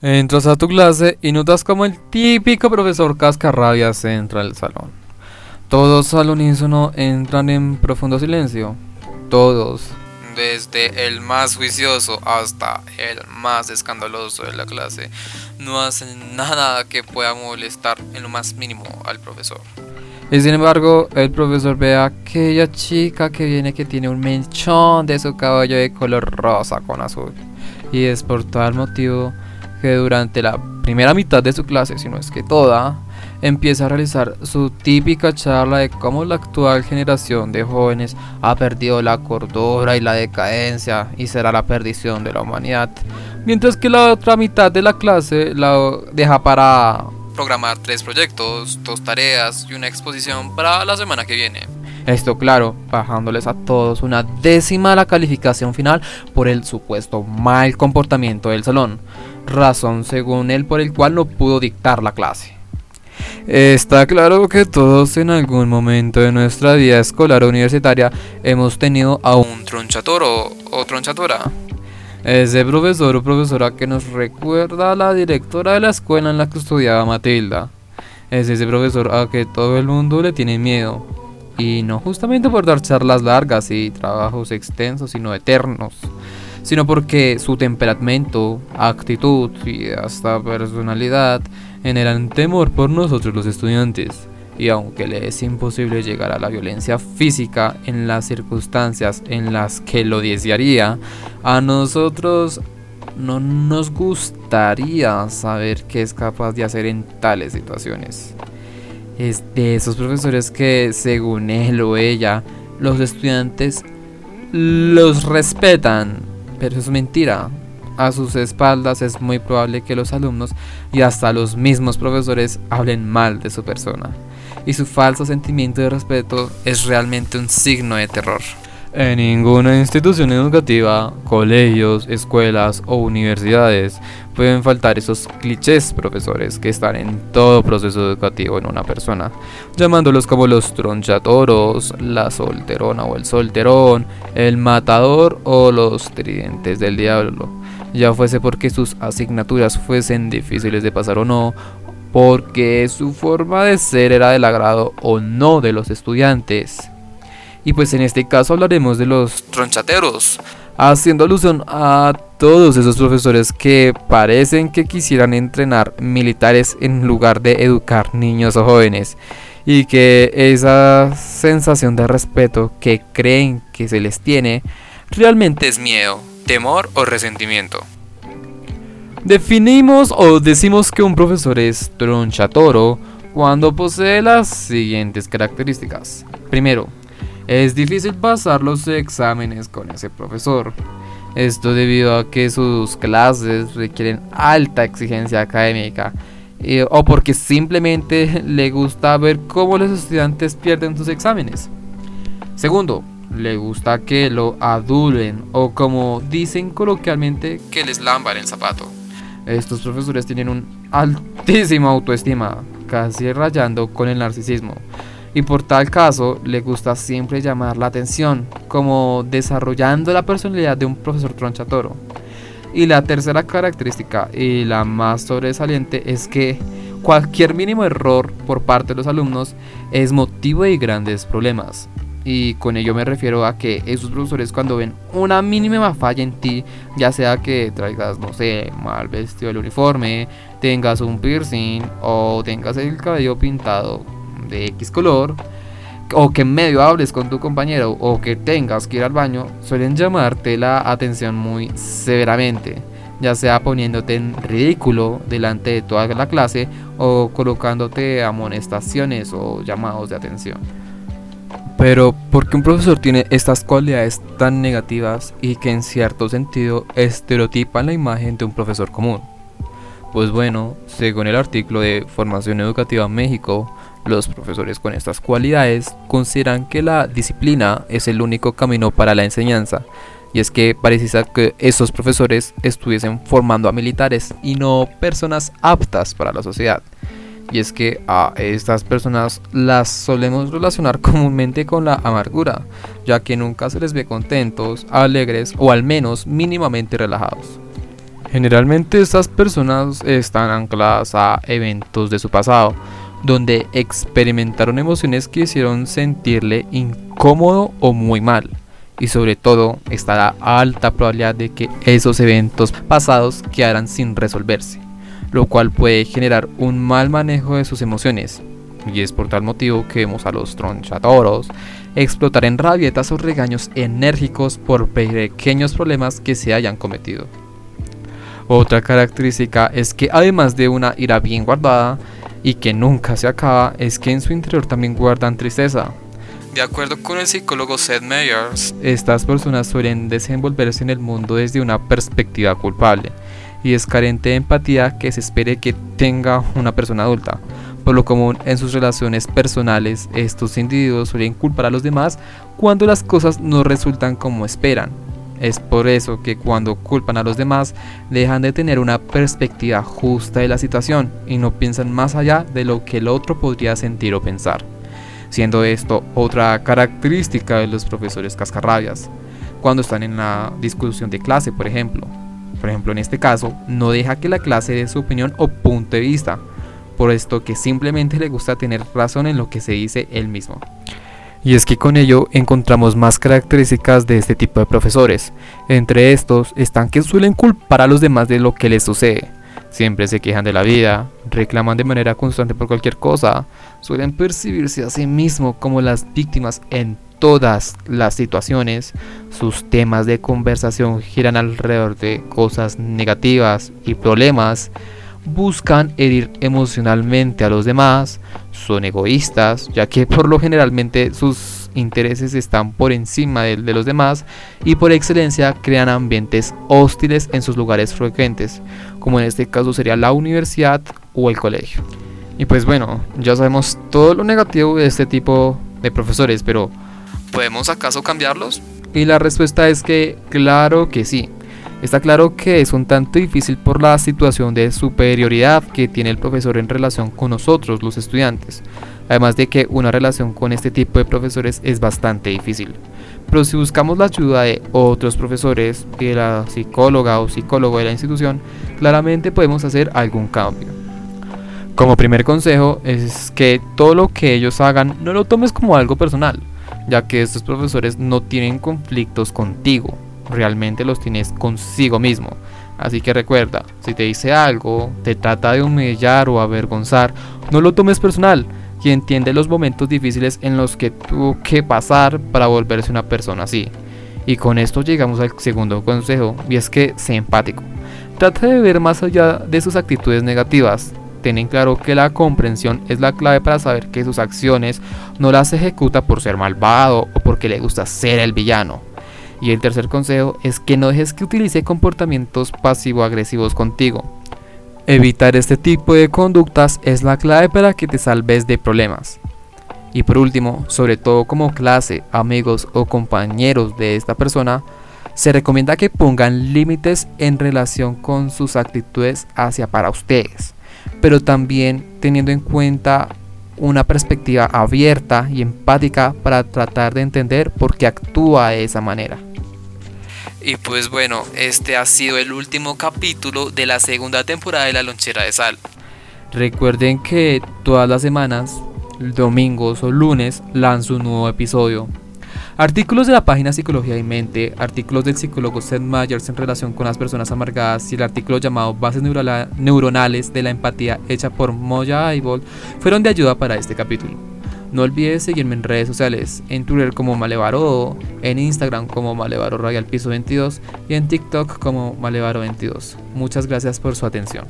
Entras a tu clase y notas como el típico profesor cascarrabias entra al salón. Todos al unísono entran en profundo silencio. Todos. Desde el más juicioso hasta el más escandaloso de la clase, no hacen nada que pueda molestar en lo más mínimo al profesor. Y sin embargo, el profesor ve a aquella chica que viene que tiene un mechón de su cabello de color rosa con azul. Y es por tal motivo que durante la primera mitad de su clase, si no es que toda, empieza a realizar su típica charla de cómo la actual generación de jóvenes ha perdido la cordura y la decadencia y será la perdición de la humanidad. Mientras que la otra mitad de la clase la deja para programar tres proyectos, dos tareas y una exposición para la semana que viene. Esto claro, bajándoles a todos una décima la calificación final por el supuesto mal comportamiento del salón, razón según él por el cual no pudo dictar la clase. Está claro que todos en algún momento de nuestra vida escolar o universitaria hemos tenido a un tronchatoro o tronchatora. Ese profesor o profesora que nos recuerda a la directora de la escuela en la que estudiaba Matilda. Es ese profesor a que todo el mundo le tiene miedo. Y no justamente por dar charlas largas y trabajos extensos, sino eternos sino porque su temperamento, actitud y hasta personalidad generan temor por nosotros los estudiantes. Y aunque le es imposible llegar a la violencia física en las circunstancias en las que lo desearía, a nosotros no nos gustaría saber qué es capaz de hacer en tales situaciones. Es de esos profesores que, según él o ella, los estudiantes los respetan pero es mentira. A sus espaldas es muy probable que los alumnos y hasta los mismos profesores hablen mal de su persona. Y su falso sentimiento de respeto es realmente un signo de terror. En ninguna institución educativa, colegios, escuelas o universidades. Pueden faltar esos clichés profesores que están en todo proceso educativo en una persona, llamándolos como los tronchatoros, la solterona o el solterón, el matador o los tridentes del diablo, ya fuese porque sus asignaturas fuesen difíciles de pasar o no, porque su forma de ser era del agrado o no de los estudiantes y pues en este caso hablaremos de los tronchateros, haciendo alusión a todos esos profesores que parecen que quisieran entrenar militares en lugar de educar niños o jóvenes y que esa sensación de respeto que creen que se les tiene realmente es miedo, temor o resentimiento. Definimos o decimos que un profesor es tronchatoro cuando posee las siguientes características. Primero, es difícil pasar los exámenes con ese profesor. Esto debido a que sus clases requieren alta exigencia académica o porque simplemente le gusta ver cómo los estudiantes pierden sus exámenes. Segundo, le gusta que lo adulen o como dicen coloquialmente que les lamban el zapato. Estos profesores tienen un altísima autoestima, casi rayando con el narcisismo y por tal caso le gusta siempre llamar la atención, como desarrollando la personalidad de un profesor tronchatoro. Y la tercera característica y la más sobresaliente es que cualquier mínimo error por parte de los alumnos es motivo de grandes problemas. Y con ello me refiero a que esos profesores cuando ven una mínima falla en ti, ya sea que traigas, no sé, mal vestido el uniforme, tengas un piercing o tengas el cabello pintado de X color, o que medio hables con tu compañero o que tengas que ir al baño, suelen llamarte la atención muy severamente, ya sea poniéndote en ridículo delante de toda la clase o colocándote amonestaciones o llamados de atención. Pero, ¿por qué un profesor tiene estas cualidades tan negativas y que en cierto sentido estereotipan la imagen de un profesor común? Pues bueno, según el artículo de Formación Educativa México, los profesores con estas cualidades consideran que la disciplina es el único camino para la enseñanza, y es que parece que esos profesores estuviesen formando a militares y no personas aptas para la sociedad. Y es que a estas personas las solemos relacionar comúnmente con la amargura, ya que nunca se les ve contentos, alegres o al menos mínimamente relajados. Generalmente estas personas están ancladas a eventos de su pasado, donde experimentaron emociones que hicieron sentirle incómodo o muy mal. Y sobre todo está la alta probabilidad de que esos eventos pasados quedaran sin resolverse, lo cual puede generar un mal manejo de sus emociones. Y es por tal motivo que vemos a los tronchatoros explotar en rabietas o regaños enérgicos por pequeños problemas que se hayan cometido. Otra característica es que además de una ira bien guardada y que nunca se acaba, es que en su interior también guardan tristeza. De acuerdo con el psicólogo Seth Meyers, estas personas suelen desenvolverse en el mundo desde una perspectiva culpable y es carente de empatía que se espere que tenga una persona adulta. Por lo común en sus relaciones personales, estos individuos suelen culpar a los demás cuando las cosas no resultan como esperan, es por eso que cuando culpan a los demás dejan de tener una perspectiva justa de la situación y no piensan más allá de lo que el otro podría sentir o pensar. Siendo esto otra característica de los profesores cascarrabias. Cuando están en la discusión de clase, por ejemplo. Por ejemplo, en este caso, no deja que la clase dé su opinión o punto de vista, por esto que simplemente le gusta tener razón en lo que se dice él mismo. Y es que con ello encontramos más características de este tipo de profesores. Entre estos están que suelen culpar a los demás de lo que les sucede. Siempre se quejan de la vida, reclaman de manera constante por cualquier cosa, suelen percibirse a sí mismos como las víctimas en todas las situaciones. Sus temas de conversación giran alrededor de cosas negativas y problemas buscan herir emocionalmente a los demás, son egoístas, ya que por lo generalmente sus intereses están por encima de, de, los demás y por excelencia crean ambientes hostiles en sus lugares frecuentes, como en este caso sería la universidad o el colegio. Y pues bueno, ya sabemos todo lo negativo de este tipo de profesores, pero ¿podemos acaso cambiarlos? Y la respuesta es que claro que sí. Está claro que es un tanto difícil por la situación de superioridad que tiene el profesor en relación con nosotros, los estudiantes. Además de que una relación con este tipo de profesores es bastante difícil. Pero si buscamos la ayuda de otros profesores, de la psicóloga o psicólogo de la institución, claramente podemos hacer algún cambio. Como primer consejo es que todo lo que ellos hagan no lo tomes como algo personal, ya que estos profesores no tienen conflictos contigo, realmente los tienes consigo mismo. Así que recuerda, si te dice algo, te trata de humillar o avergonzar, no lo tomes personal y entiende los momentos difíciles en los que tuvo que pasar para volverse una persona así. Y con esto llegamos al segundo consejo, y es que sé empático. Trata de ver más allá de sus actitudes negativas. Ten en claro que la comprensión es la clave para saber que sus acciones no las ejecuta por ser malvado o porque le gusta ser el villano. Y el tercer consejo es que no dejes que utilice comportamientos pasivo-agresivos contigo. Evitar este tipo de conductas es la clave para que te salves de problemas. Y por último, sobre todo como clase, amigos o compañeros de esta persona, se recomienda que pongan límites en relación con sus actitudes hacia para ustedes, pero también teniendo en cuenta una perspectiva abierta y empática para tratar de entender por qué actúa de esa manera. Y pues bueno, este ha sido el último capítulo de la segunda temporada de La Lonchera de Sal. Recuerden que todas las semanas, domingos o lunes, lanzo un nuevo episodio. Artículos de la página Psicología y Mente, artículos del psicólogo Seth Meyers en relación con las personas amargadas y el artículo llamado Bases Neuronales de la Empatía hecha por Moya Aibol fueron de ayuda para este capítulo. No olvides seguirme en redes sociales, en Twitter como Malevaro, en Instagram como Malevaro Piso 22 y en TikTok como Malevaro 22. Muchas gracias por su atención.